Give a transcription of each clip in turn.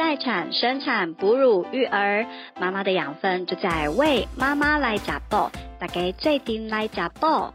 待产、生产、哺乳、育儿，妈妈的养分就在为妈妈来加爆，大家最顶来加爆。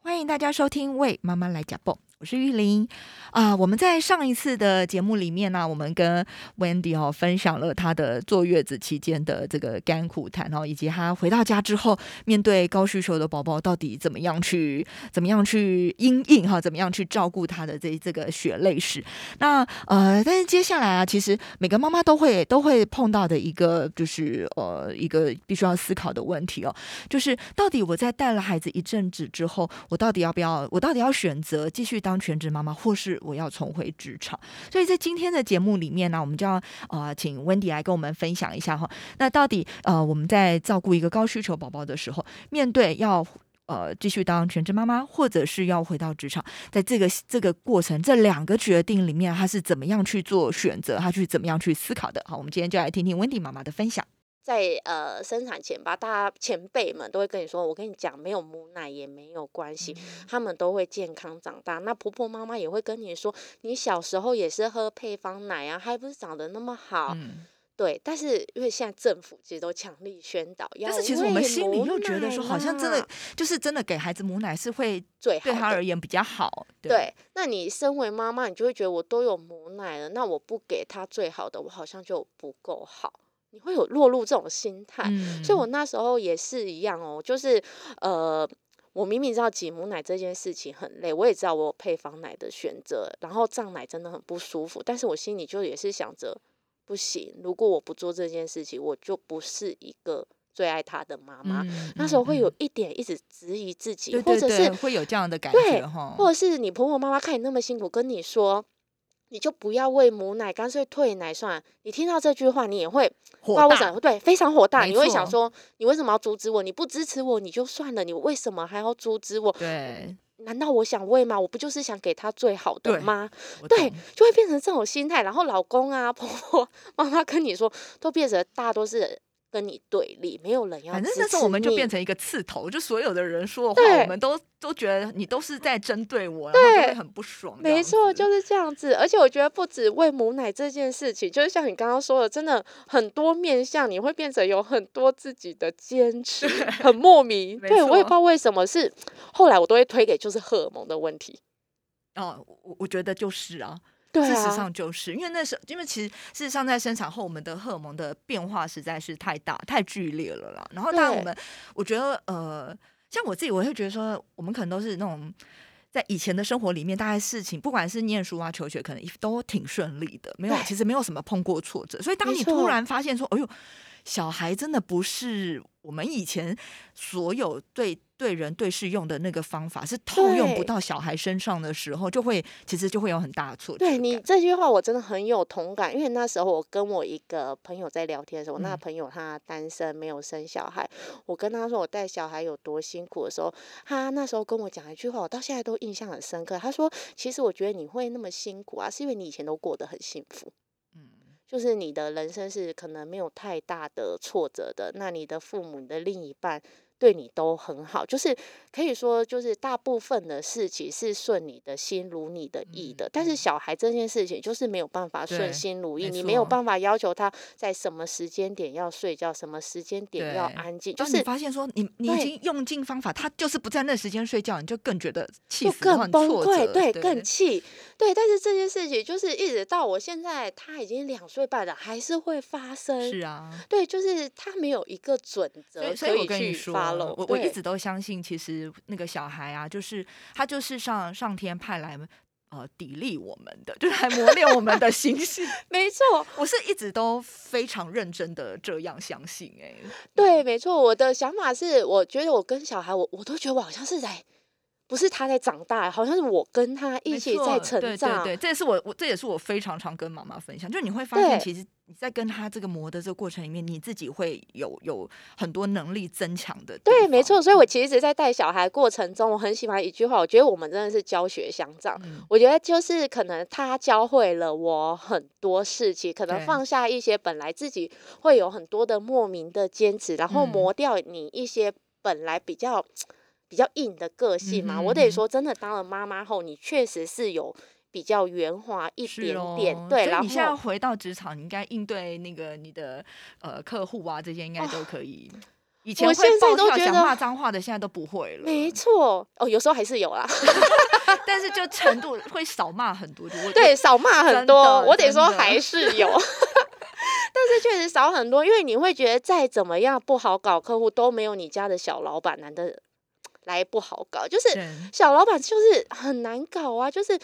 欢迎大家收听《为妈妈来加爆》，我是玉玲。啊，我们在上一次的节目里面呢，我们跟 Wendy 哦分享了她的坐月子期间的这个甘苦谈哦，以及她回到家之后面对高需求的宝宝到底怎么样去怎么样去应应哈，怎么样去照顾他的这这个血泪史。那呃，但是接下来啊，其实每个妈妈都会都会碰到的一个就是呃一个必须要思考的问题哦，就是到底我在带了孩子一阵子之后，我到底要不要我到底要选择继续当当全职妈妈，或是我要重回职场，所以在今天的节目里面呢，我们就要呃请 Wendy 来跟我们分享一下哈。那到底呃我们在照顾一个高需求宝宝的时候，面对要呃继续当全职妈妈，或者是要回到职场，在这个这个过程这两个决定里面，他是怎么样去做选择，他去怎么样去思考的？好，我们今天就来听听 Wendy 妈妈的分享。在呃生产前吧，大家前辈们都会跟你说，我跟你讲，没有母奶也没有关系，他们都会健康长大。那婆婆妈妈也会跟你说，你小时候也是喝配方奶啊，还不是长得那么好。对，但是因为现在政府其实都强力宣导，但是其实我们心里又觉得说，好像真的就是真的给孩子母奶是会最对他而言比较好。对，那你身为妈妈，你就会觉得我都有母奶了，那我不给他最好的，我好像就不够好。你会有落入这种心态，所以我那时候也是一样哦，就是呃，我明明知道挤母奶这件事情很累，我也知道我有配方奶的选择，然后胀奶真的很不舒服，但是我心里就也是想着，不行，如果我不做这件事情，我就不是一个最爱他的妈妈。那时候会有一点一直质疑自己，或者是会有这样的感觉哈，或者是你婆婆妈妈看你那么辛苦，跟你说。你就不要喂母奶，干脆退奶算了。你听到这句话，你也会火大，为什么？对，非常火大。你会想说，你为什么要阻止我？你不支持我，你就算了。你为什么还要阻止我？对，难道我想喂吗？我不就是想给他最好的吗？对，就会变成这种心态。然后老公啊、婆婆、妈妈跟你说，都变成大多是。跟你对立，没有人要。反正那时候我们就变成一个刺头，就所有的人说的话，我们都都觉得你都是在针对我，然后就会很不爽。没错，就是这样子。而且我觉得不止喂母奶这件事情，就是像你刚刚说的，真的很多面向，你会变成有很多自己的坚持，很莫名。对我也不知道为什么，是后来我都会推给就是荷尔蒙的问题。哦，我我觉得就是啊。事实上，就是因为那时候，因为其实事实上在生产后，我们的荷尔蒙的变化实在是太大、太剧烈了啦。然后，当然我们，我觉得，呃，像我自己，我会觉得说，我们可能都是那种在以前的生活里面，大概事情，不管是念书啊、求学，可能都挺顺利的，没有，其实没有什么碰过挫折。所以，当你突然发现说，哎呦，小孩真的不是我们以前所有对。对人对事用的那个方法是套用不到小孩身上的时候，就会其实就会有很大的挫折。对你这句话我真的很有同感，因为那时候我跟我一个朋友在聊天的时候，那朋友他单身没有生小孩，我跟他说我带小孩有多辛苦的时候，他那时候跟我讲一句话，我到现在都印象很深刻。他说：“其实我觉得你会那么辛苦啊，是因为你以前都过得很幸福，嗯，就是你的人生是可能没有太大的挫折的。那你的父母、你的另一半。”对你都很好，就是可以说，就是大部分的事情是顺你的心如你的意的。但是小孩这件事情就是没有办法顺心如意，你没有办法要求他在什么时间点要睡觉，什么时间点要安静。就是发现说你你已经用尽方法，他就是不在那时间睡觉，你就更觉得气死，更崩溃，对，更气。对，但是这件事情就是一直到我现在，他已经两岁半了，还是会发生。是啊，对，就是他没有一个准则可以去发。我我一直都相信，其实那个小孩啊，就是他就是上上天派来呃砥砺我们的，就是来磨练我们的心性。没错，我是一直都非常认真的这样相信。哎，对，没错，我的想法是，我觉得我跟小孩，我我都觉得我好像是在。不是他在长大，好像是我跟他一起在成长。对对对，这也是我我这也是我非常常跟妈妈分享，就你会发现，其实你在跟他这个磨的这个过程里面，你自己会有有很多能力增强的。对，没错。所以我其实，在带小孩过程中，我很喜欢一句话，我觉得我们真的是教学相长。我觉得就是可能他教会了我很多事情，可能放下一些本来自己会有很多的莫名的坚持，然后磨掉你一些本来比较。比较硬的个性嘛，我得说，真的当了妈妈后，你确实是有比较圆滑一是点哦点，对，然所以你现在回到职场，你应该应对那个你的呃客户啊，这些应该都可以。以前会我现在暴跳想都觉得骂脏话的，现在都不会了。没错，哦，有时候还是有啦，但是就程度会少骂很多。我对，少骂很多，我得说还是有。但是确实少很多，因为你会觉得再怎么样不好搞，客户都没有你家的小老板难得来不好搞，就是小老板就是很难搞啊，就是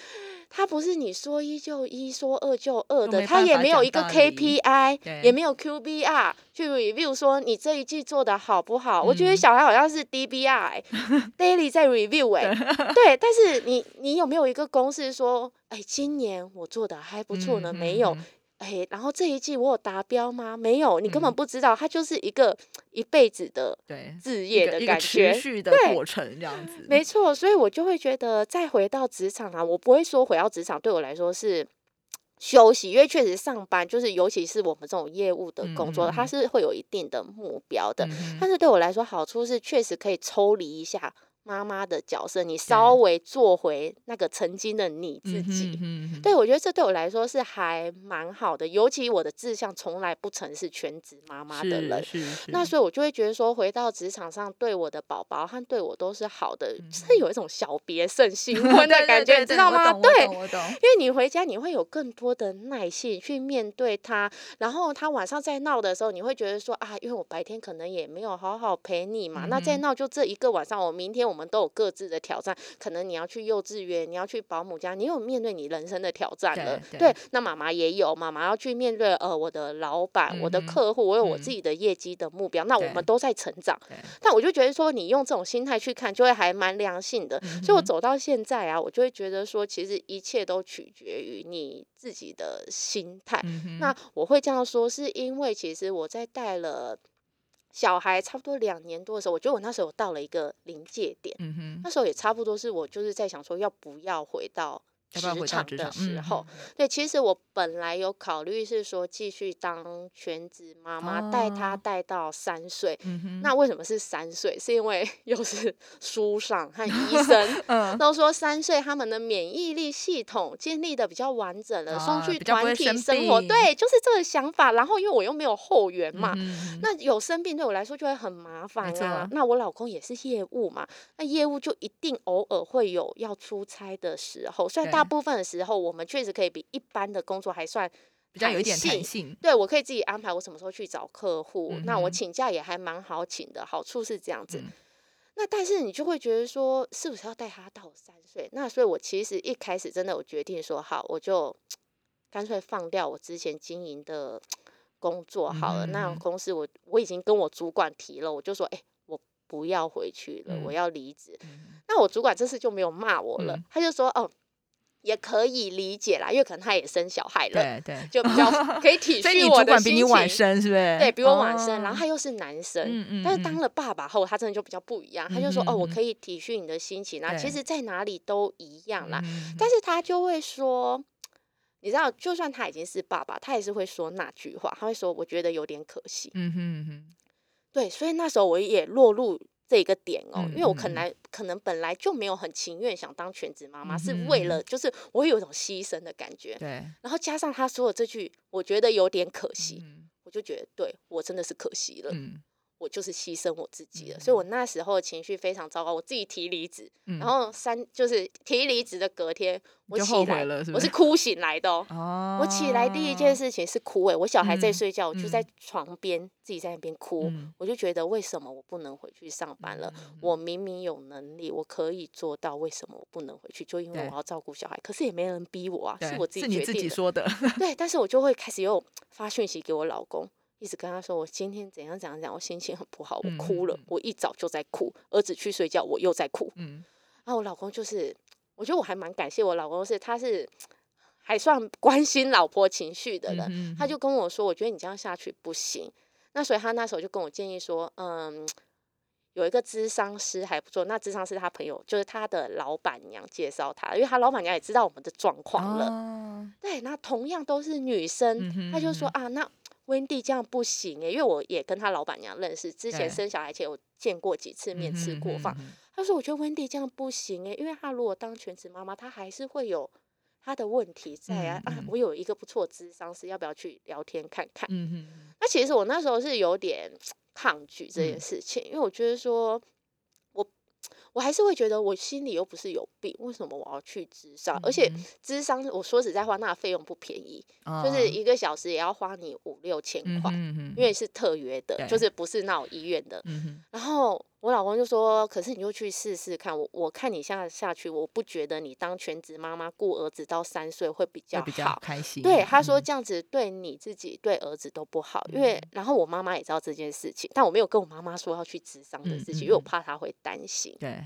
他不是你说一就一，说二就二的，他也没有一个 KPI，也没有 QBR 去 review 说你这一季做的好不好。我觉得嗯小孩好像是 DBI，daily 在 review 哎、对，但是你你有没有一个公式说，哎，今年我做的还不错呢？嗯没有。嗯哎，然后这一季我有达标吗？没有，你根本嗯不知道，它就是一个一辈子的对，置业的感一个持觉。续的对过程这样子。没错，所以我就会觉得，再回到职场啊，我不会说回到职场对我来说是休息，因为确实上班就是，尤其是我们这种业务的工作，它是会有一定的目标的。嗯但是对我来说，好处是确实可以抽离一下妈妈的角色，你稍微做回那个曾经的你自己。对，我觉得这对我来说是还蛮好的，尤其我的志向从来不曾是全职妈妈的人，那所以我就会觉得说，回到职场上，对我的宝宝和对我都是好的，嗯是有一种小别胜新 婚的感觉，你知道吗？对。因为你回家你会有更多的耐性去面对他，然后他晚上在闹的时候，你会觉得说啊，因为我白天可能也没有好好陪你嘛，那嗯哼在闹就这一个晚上，我明天我们都有各自的挑战，可能你要去幼稚园，你要去保姆家，你有面对你人生的挑战对了。对那妈妈也有，妈妈要去面对呃我的老板、我的客户，我有我嗯自己的业绩的目标，那我们都在成长。但我就觉得说，你用这种心态去看，就会还蛮良性的。所以我走到现在啊，我就会觉得说，其实一切都取决于你自己的心态。嗯那我会这样说，是因为其实我在带了小孩差不多两年多的时候，我觉得我那时候到了一个临界点。嗯哼，那时候也差不多是我就是在想说，要不要回到职场嗯时候，哼对，其实我本来有考虑是说继续当全职妈妈，带他哦带到三岁。嗯，那为什么是三岁？是因为 又是书上和医 生嗯都说三岁他们的免疫力系统建立的比较完整了，送去团体生生活，病对，就是这个想法。然后因为我又没有后援嘛，嗯那有生病对我来说就会很麻烦错啊。那我老公也是业务嘛，那业务就一定偶尔会有要出差的时候，虽然大部分的时候我们确实可以比一般的工作还算比较有一点性弹性，对，我可以自己安排我什么时候去找客户，那我请假也还蛮好请的，好处是这样子。嗯那但是你就会觉得说，是不是要带他到三岁？那所以我其实一开始真的我决定说，好，我就干脆放掉我之前经营的工作好了。那公司我我已经跟我主管提了，我就说，哎、我不要回去了，我嗯要离职。嗯那我主管这次就没有骂我了，嗯他就说，哦，也可以理解啦，因为可能他也生小孩了。对对，就比较 可以体所以你恤我的主管比你心情晚生，是不是？对比我晚生，然后哦他又是男生，嗯嗯嗯但是当了爸爸后，他真的就比较不一样。他就说：“哦，我可以体恤你的心情啊，其实在哪里都一样啦。嗯但是他就会说，你知道，就算他已经是爸爸，他也是会说那句话，他会说：“我觉得有点可惜。嗯哼嗯哼，对，所以那时候我也落入这个点哦，因为我可能可能本来就没有很情愿想当全职妈妈，嗯是为了就是我会有一种牺牲的感觉，对，然后加上他说的这句，我觉得有点可惜，嗯。我就觉得对我真的是可惜了。嗯我就是牺牲我自己了，所以我那时候情绪非常糟糕，我自己提离职，嗯，然后三就是提离职的隔天，我就后起来悔了是是我是哭醒来的哦。哦，我起来第一件事情是哭诶、我小孩在嗯睡觉，我就在嗯。床边自己在那边哭，嗯。我就觉得为什么我不能回去上班了？我明明有能力，我可以做到，为什么我不能回去？就因为我要照顾小孩，可是也没人逼我啊，是我自己决定的，对，但是我就会开始又发讯息给我老公，一直跟他说我今天怎样怎样怎样，我心情很不好，我嗯哭了，我一早就在哭，儿子去睡觉，我又在哭。嗯然后我老公就是，我觉得我还蛮感谢我老公是，他是还算关心老婆情绪的人，嗯他就跟我说，我觉得你这样下去不行。那所以他那时候就跟我建议说，嗯。有一个智商师还不错，那智商师他朋友就是他的老板娘介绍他，因为他老板娘也知道我们的状况了，哦对，那同样都是女生，嗯哼他就说嗯啊，那 Wendy 这样不行诶，因为我也跟他老板娘认识，之前生小孩前有见过几次面，吃过饭。他说我觉得 Wendy 这样不行诶，因为她如果当全职妈妈，她还是会有她的问题在啊，啊我有一个不错的智商是，要不要去聊天看看？嗯哼，那其实我那时候是有点抗拒这件嗯事情，因为我觉得说，我我还是会觉得我心里又不是有病，为什么我要去智商？而且嗯智商，我说实在话，那费用不便宜，哼就是一个小时也要花你五六千嗯块，哼嗯因为是特约的，就是不是那种医院的。嗯然后我老公就说：“可是你就去试试看，我我看你现在下去，我不觉得你当全职妈妈顾儿子到三岁会比较会比较好。”开心。对，他说嗯这样子对你自己、对儿子都不好，因为然后我妈妈也知道这件事情，但我没有跟我妈妈说要去智商的嗯事情，嗯因为我嗯怕她会担心。对，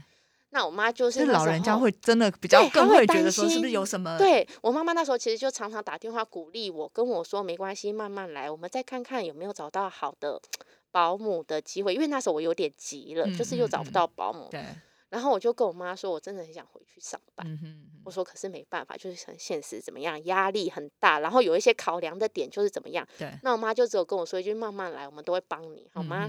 那我妈就是老人家会真的比较更会觉得担说是不是心有什么对我妈妈那时候其实就常常打电话鼓励我，跟我说没关系，慢慢来，我们再看看有没有找到好的保姆的机会。因为那时候我有点急了，就是又找不到保姆，对，然后我就跟我妈说，我真的很想回去上班。嗯哼我说可是没办法，就是很现实，怎么样，压力很大，然后有一些考量的点就是怎么样。对，那我妈就只有跟我说一句：“慢慢来，我们都会帮你，好吗？”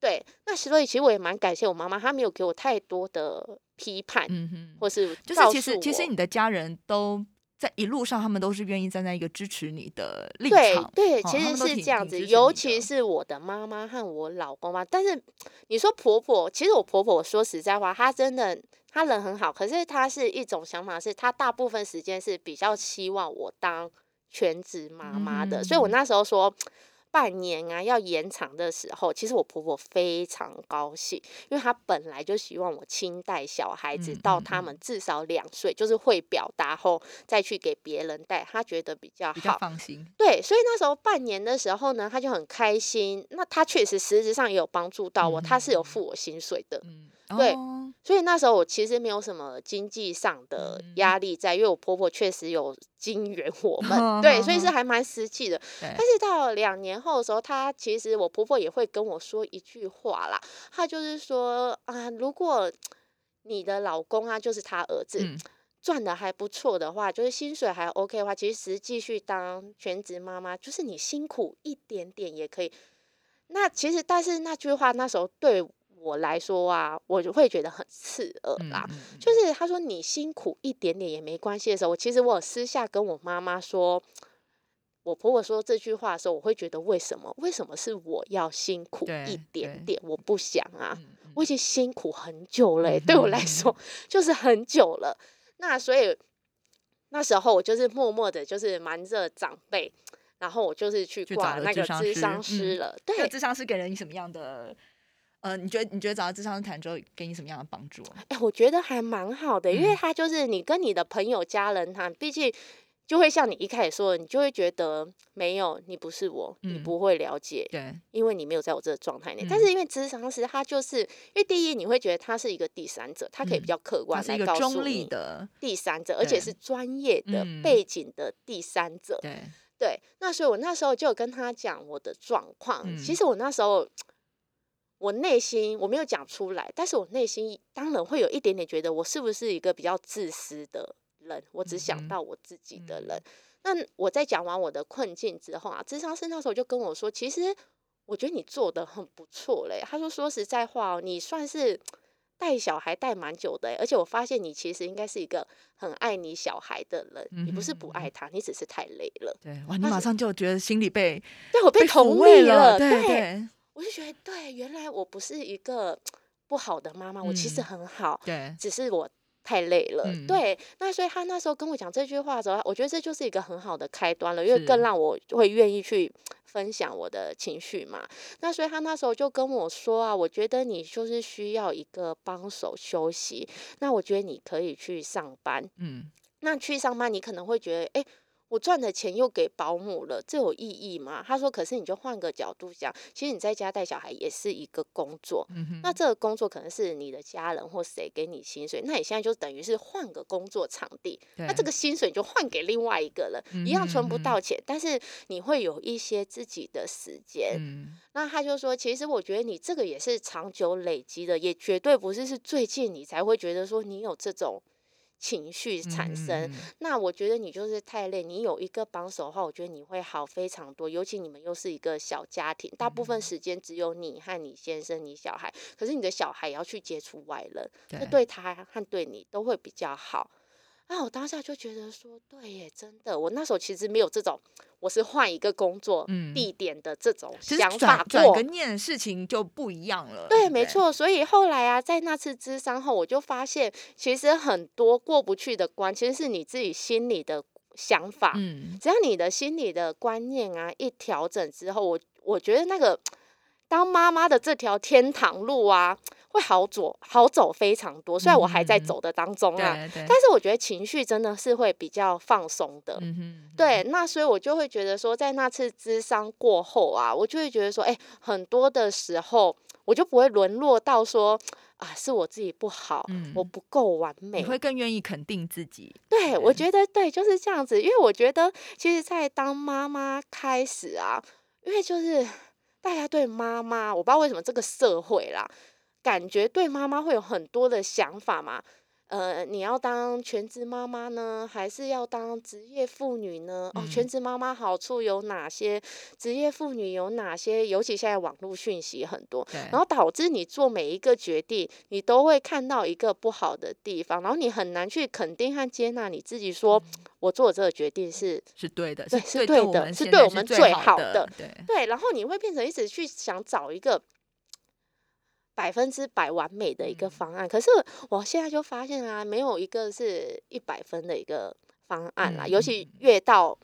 对，那所以其实我也蛮感谢我妈妈，她没有给我太多的批判，嗯哼，或是就是其实其实你的家人都在一路上，他们都是愿意站在一个支持你的立场。对，其实是这样子，尤其是我的妈妈和我老公嘛。但是你说婆婆，其实我婆婆，说实在话，她真的她人很好，可是她是一种想法是，她大部分时间是比较希望我当全职妈妈的，所以我嗯那时候说。半年啊，要延长的时候，其实我婆婆非常高兴，因为她本来就希望我亲带小孩子到他们至少两岁，就是会表达后再去给别人带，她觉得比较比较好。放心。对，所以那时候半年的时候呢，她就很开心。那她确实实质上也有帮助到我，她是有付我薪水的。嗯，对哦。所以那时候我其实没有什么经济上的嗯压力在，因为我婆婆确实有金援我 们，对，所以是 还蛮实际的。但是到两年后的时候，她其实我婆婆也会跟我说一句话啦，她就是说啊，如果你的老公啊，就是他儿子，嗯。赚的还不错的话，就是薪水还 OK 的话，其实继续当全职妈妈，就是你辛苦一点点也可以。那其实，但是那句话那时候对我来说啊，我就会觉得很刺耳嗯啦。就是他说你辛苦一点点也没关系的时候，我其实我有私下跟我妈妈说，我婆婆说这句话的时候，我会觉得为什么？为什么是我要辛苦一点对点？我不想啊，我已经辛苦很久了欸、嗯对我来说 就是很久了。那所以那时候我就是默默的，就是瞒着长辈，然后我就是去挂那个智商嗯师了。这个对，智商师给了你什么样的？呃，你觉得你觉得找到智商师谈之后，给你什么样的帮助？哎、我觉得还蛮好的，因为嗯他就是你跟你的朋友、家人谈，毕竟就会像你一开始说的，你就会觉得没有，你不是我，你嗯不会了解，对，因为你没有在我这个状态内。但嗯是因为智商师他就是，因为第一你会觉得他是一个第三者，他可以比嗯较客它观来告诉是一个中立你的，第三者，而且是专业的嗯背景的第三者。对，对，那所以我那时候就有跟他讲我的状况。嗯其实我那时候，我内心我没有讲出来，但是我内心当然会有一点点觉得我是不是一个比较自私的人，我只想到我自己的嗯人。那我在讲完我的困境之后啊，智商师那时候就跟我说，其实我觉得你做的很不错嘞。他说说实在话哦，你算是。带小孩带蛮久的欸，而且我发现你其实应该是一个很爱你小孩的人，你不是不爱他，你只是太累了。对，哇，你马上就觉得心里被对我被抚同慰理了，对对我就觉得对，原来我不是一个不好的妈妈，我其实嗯很好，对，只是我太累了。嗯对，那所以他那时候跟我讲这句话的时候，我觉得这就是一个很好的开端了，因为更让我会愿意去分享我的情绪嘛。那所以他那时候就跟我说啊，我觉得你就是需要一个帮手休息，那我觉得你可以去上班。嗯，那去上班，你可能会觉得，哎、我赚的钱又给保姆了，这有意义吗？他说，可是你就换个角度想，其实你在家带小孩也是一个工作。嗯那这个工作可能是你的家人或谁给你薪水，那你现在就等于是换个工作场地，那这个薪水你就换给另外一个人，一样存不到钱，但是你会有一些自己的时间。嗯那他就说，其实我觉得你这个也是长久累积的，也绝对不是是最近你才会觉得说你有这种情绪产生。嗯嗯嗯那我觉得你就是太累，你有一个帮手的话，我觉得你会好非常多。尤其你们又是一个小家庭，大部嗯分时间只有你和你先生、你小孩，可是你的小孩也要去接触外人，这对对他和对你都会比较好。啊，我当下就觉得说，对耶，真的，我那时候其实没有这种，我是换一个工作、嗯地点的这种想法过转过个。念，事情就不一样了。对，不没。错。所以后来啊，在那次咨商后，我就发现，其实很多过不去的关，其实是你自己心里的想法。嗯，只要你的心里的观念啊一调整之后，我我觉得那个当妈妈的这条天堂路啊，会好走好走非常多。虽然我还在嗯走的当中啊。但是我觉得情绪真的是会比较放松的。嗯哼，对，那所以我就会觉得说，在那次咨商过后啊，我就会觉得说，哎、很多的时候我就不会沦落到说啊，是我自己不好，我嗯不够完美你。会更愿意肯定自己。对，我对觉得对，就是这样子。因为我觉得，其实，在当妈妈开始啊，因为就是大家对妈妈，我不知道为什么这个社会啦，感觉对妈妈会有很多的想法嘛。呃，你要当全职妈妈呢，还是要当职业妇女呢？哦，全嗯职妈妈好处有哪些？职业妇女有哪些？尤其现在网络讯息很多，然后导致你做每一个决定，你都会看到一个不好的地方，然后你很难去肯定和接纳你自己，说我做这个决定是是对的，对是是对的是对我们最好的的。对，对，然后你会变成一直去想找一个百分之百完美的一个嗯方案，可是我现在就发现啊，没有一个是一百分的一个方案啦，嗯尤其嗯越到。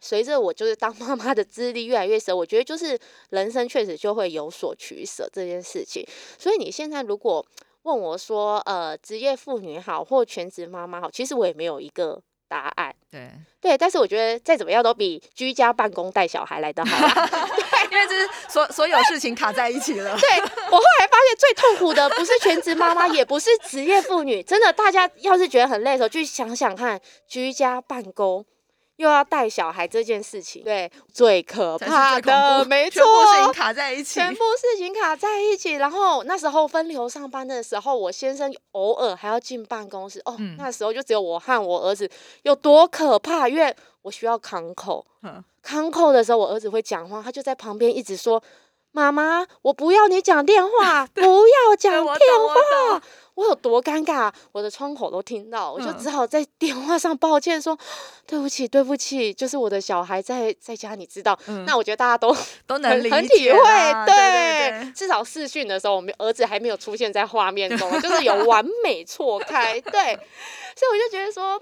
随着我就是当妈妈的资历越来越深，我觉得就是人生确实就会有所取舍这件事情。所以你现在如果问我说，呃，职业妇女好或全职妈妈好，其实我也没有一个答案。对，对，但是我觉得再怎么样都比居家办公带小孩来的好 对。因为这是所所有事情卡在一起了。对我后来发现最痛苦的不是全职妈妈，也不是职业妇女，真的，大家要是觉得很累的时候，去想想看，居家办公又要带小孩这件事情，对，最可怕的，怖没全部事情错。卡在一起。全部事情卡在一起，然后那时候分流上班的时候，我先生偶尔还要进办公室，哦，嗯那时候就只有我和我儿子，有多可怕？因为我需要康口，嗯康扣的时候，我儿子会讲话，他就在旁边一直说：“妈妈，我不要你讲电话，不要讲对电话。懂。”我有多尴尬，我的窗口都听到，我就嗯只好在 电话上抱歉说：“对不起，对不起，就是我的小孩在在家，你知道。嗯那我觉得大家都都能理很很体会，解对对对至少视讯的时候，我们儿子还没有出现在画面中，就是有完美错开，对，所以我就觉得说，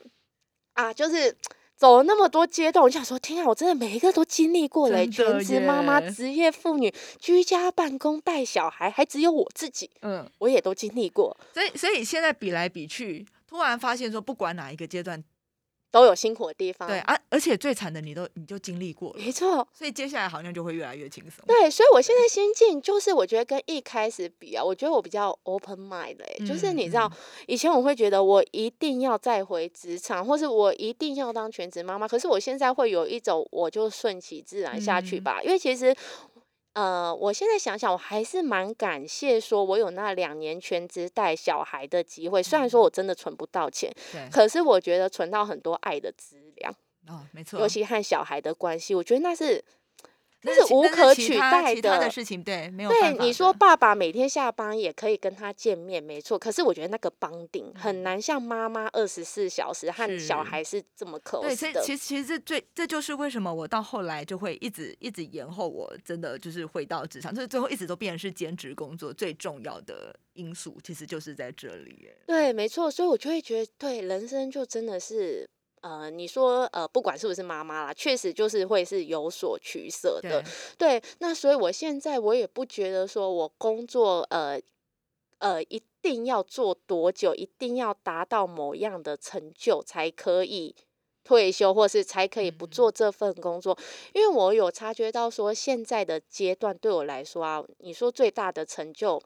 啊，就是走了那么多阶段，我就想说，天啊，我真的每一个都经历过了欸，全职妈妈、职业妇女、居家办公、带小孩，还只有我自己，嗯，我也都经历过，所以所以现在比来比去，突然发现说，不管哪一个阶段，都有辛苦的地方，对，啊，而且最惨的你都你就经历过了，没错，所以接下来好像就会越来越轻松。对，所以我现在心境就是，我觉得跟一开始比啊，我觉得我比较 open mind 哎、就是你知道嗯，以前我会觉得我一定要再回职场，或是我一定要当全职妈妈，可是我现在会有一种我就顺其自然下去嗯吧，因为其实。呃，我现在想想，我还是蛮感谢，说我有那两年全职带小孩的机会。虽然说我真的存不到钱，对，可是我觉得存到很多爱的资粮，哦，没错，尤其和小孩的关系，我觉得那是那那是无可取代的的事情，对，没有对，你说爸爸每天下班也可以跟他见面，没错。可是我觉得那个绑定嗯很难像妈妈二十四小时和小孩是这么对，所。以其实其实这最这就是为什么我到后来就会一直一直延后，我真的就是回到职场，就是最后一直都变成是兼职工作最重要的因素，其实就是在这里。对，没错。所以我就会觉得，对人生就真的是。呃，你说呃，不管是不是妈妈啦，确实就是会是有所取舍的对。，对，那所以我现在我也不觉得说我工作呃呃一定要做多久，一定要达到某样的成就才可以退休，或是才可以不嗯做这份工作。因为我有察觉到说，现在的阶段对我来说啊，你说最大的成就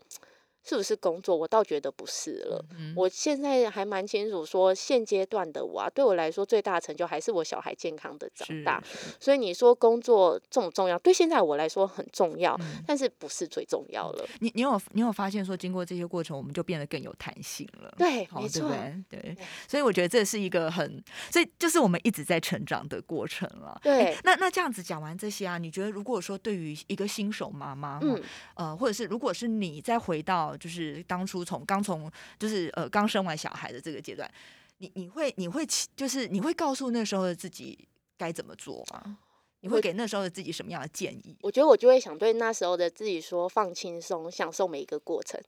是不是工作？我倒觉得不是了。嗯我现在还蛮清楚说，现阶段的我啊，对我来说最大的成就还是我小孩健康的长大。所以你说工作重不重要？对现在我来说很重要，嗯但是不是最重要了。你你有你有发现说，经过这些过程，我们就变得更有弹性了。对，没错，对对？对对，所以我觉得这是一个很，所以就是我们一直在成长的过程了。对那那这样子讲完这些啊，你觉得如果说对于一个新手妈妈，嗯，呃，或者是如果是你再回到就是当初从刚从就是呃刚生完小孩的这个阶段，你你会你会起就是你会告诉那时候的自己该怎么做吗？你会给那时候的自己什么样的建议？我觉得我就会想对那时候的自己说，放轻松，享受每一个过程。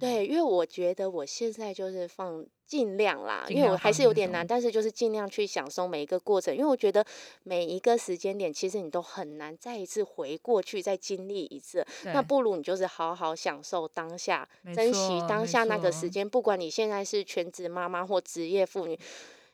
嗯，对，因为我觉得我现在就是放尽量啦，尽因为我还是有点难，但是就是尽量去享受每一个过程，因为我觉得每一个时间点，其实你都很难再一次回过去再经历一次，那不如你就是好好享受当下，珍惜当下那个时间，不管你现在是全职妈妈或职业妇女。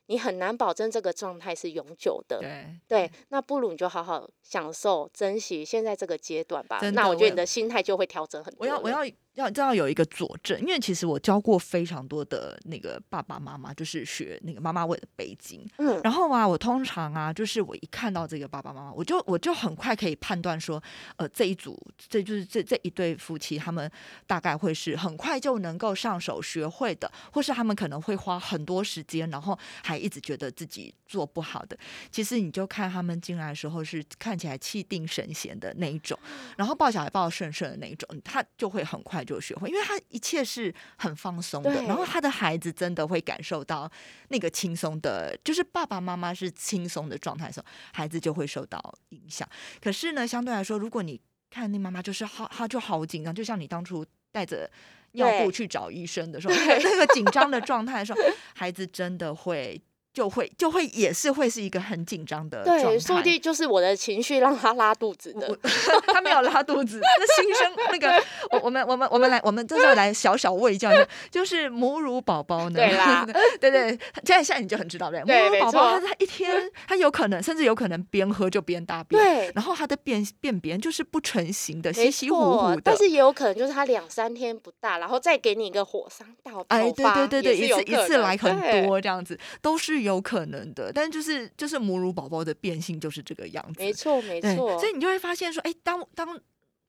你很难保证这个状态是永久的，对对，那不如你就好好享受、珍惜现在这个阶段吧。那我觉得你的心态就会调整很多了。我要我要要这样有一个佐证，因为其实我教过非常多的那个爸爸妈妈，就是学那个妈妈味的背经。嗯，然后啊，我通常啊，就是我一看到这个爸爸妈妈，我就我就很快可以判断说，呃，这一组这就是这这一对夫妻，他们大概会是很快就能够上手学会的，或是他们可能会花很多时间，然后还一直觉得自己做不好的。其实你就看他们进来的时候是看起来气定神闲的那一种，然后抱小孩抱得顺顺的那一种，他就会很快就学会，因为他一切是很放松的，然后他的孩子真的会感受到那个轻松的，就是爸爸妈妈是轻松的状态的时候，孩子就会受到影响。可是呢，相对来说，如果你看那妈妈就是好，她就好紧张，就像你当初带着尿布去找医生的时候，那 个 那个紧张的状态的时候，孩子真的会。就会就会也是会是一个很紧张的对，说不定就是我的情绪让他拉肚子的。他没有拉肚子，那新生那个，我我们我们我们来，我们这时候来小小喂教一下，就是母乳宝宝呢，对啦，对对，现在现在你就很知道对，对母乳宝宝他错他一天他有可能甚至有可能边喝就边大便，对，然后他的便便便就是不成形的，稀稀糊糊的，但是也有可能就是他两三天不大，然后再给你一个火伤到哎，头发，对对对对，一次一次来很多这样子，都是有可能的。但就是就是母乳宝宝的变性就是这个样子，没错没，错所以你就会发现说，哎，当当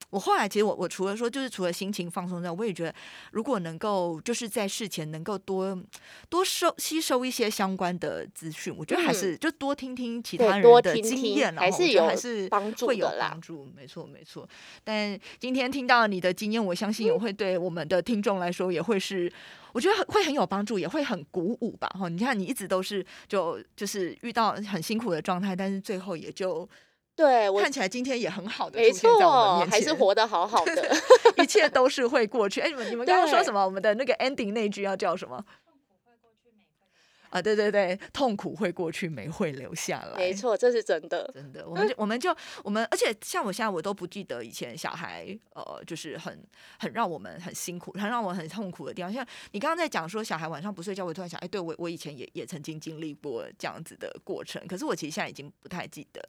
我后来其实我我除了说就是除了心情放松之外，我也觉得如果能够就是在事前能够多多收吸收一些相关的资讯，我觉得还是、就多听听其他人的经验，然后我觉得还有是帮助会有帮助，没错没错。但今天听到你的经验，我相信也会对我们的听众来说也会是。我觉得很会很有帮助，也会很鼓舞吧。哈，你看你一直都是就就是遇到很辛苦的状态，但是最后也就对我看起来今天也很好的没出现在我们错，面前，还是活得好好 的。一切都是会过去。哎，你们你们刚刚说什么？我们的那个 ending 那句要叫什么？啊，对对对，痛苦会过去，美会留下来。没错，这是真的。真的，我们就我们就我们，而且像我现在我都不记得以前小孩，呃，就是很很让我们很辛苦，很让我很痛苦的地方。像你刚刚在讲说小孩晚上不睡觉，我突然想，哎，对我我以前也也曾经经历过这样子的过程，可是我其实现在已经不太记得。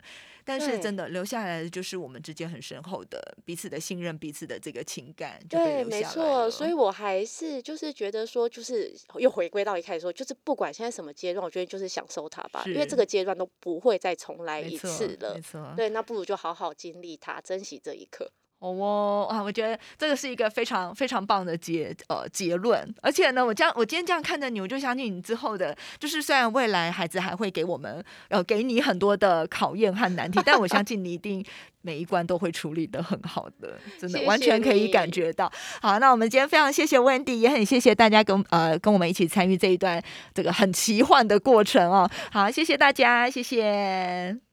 但是真的留下来的就是我们之间很深厚的彼此的信任，彼此的这个情感就被对，留下来没错，所以我还是就是觉得说，就是又回归到一开始说，就是不管现在什么阶段，我觉得就是享受它吧，因为这个阶段都不会再重来一没错次了没。错，对，那不如就好好经历它，珍惜这一刻。哦哦啊，我觉得这个是一个非常非常棒的结呃结论，而且呢，我这样我今天这样看着你，我就相信你之后的，就是虽然未来孩子还会给我们呃给你很多的考验和难题，但我相信你一定 每一关都会处理的很好的，真的完全可以感你觉到。好，那我们今天非常谢谢 Wendy，也很谢谢大家跟呃跟我们一起参与这一段这个很奇幻的过程哦。好，谢谢大家，谢谢。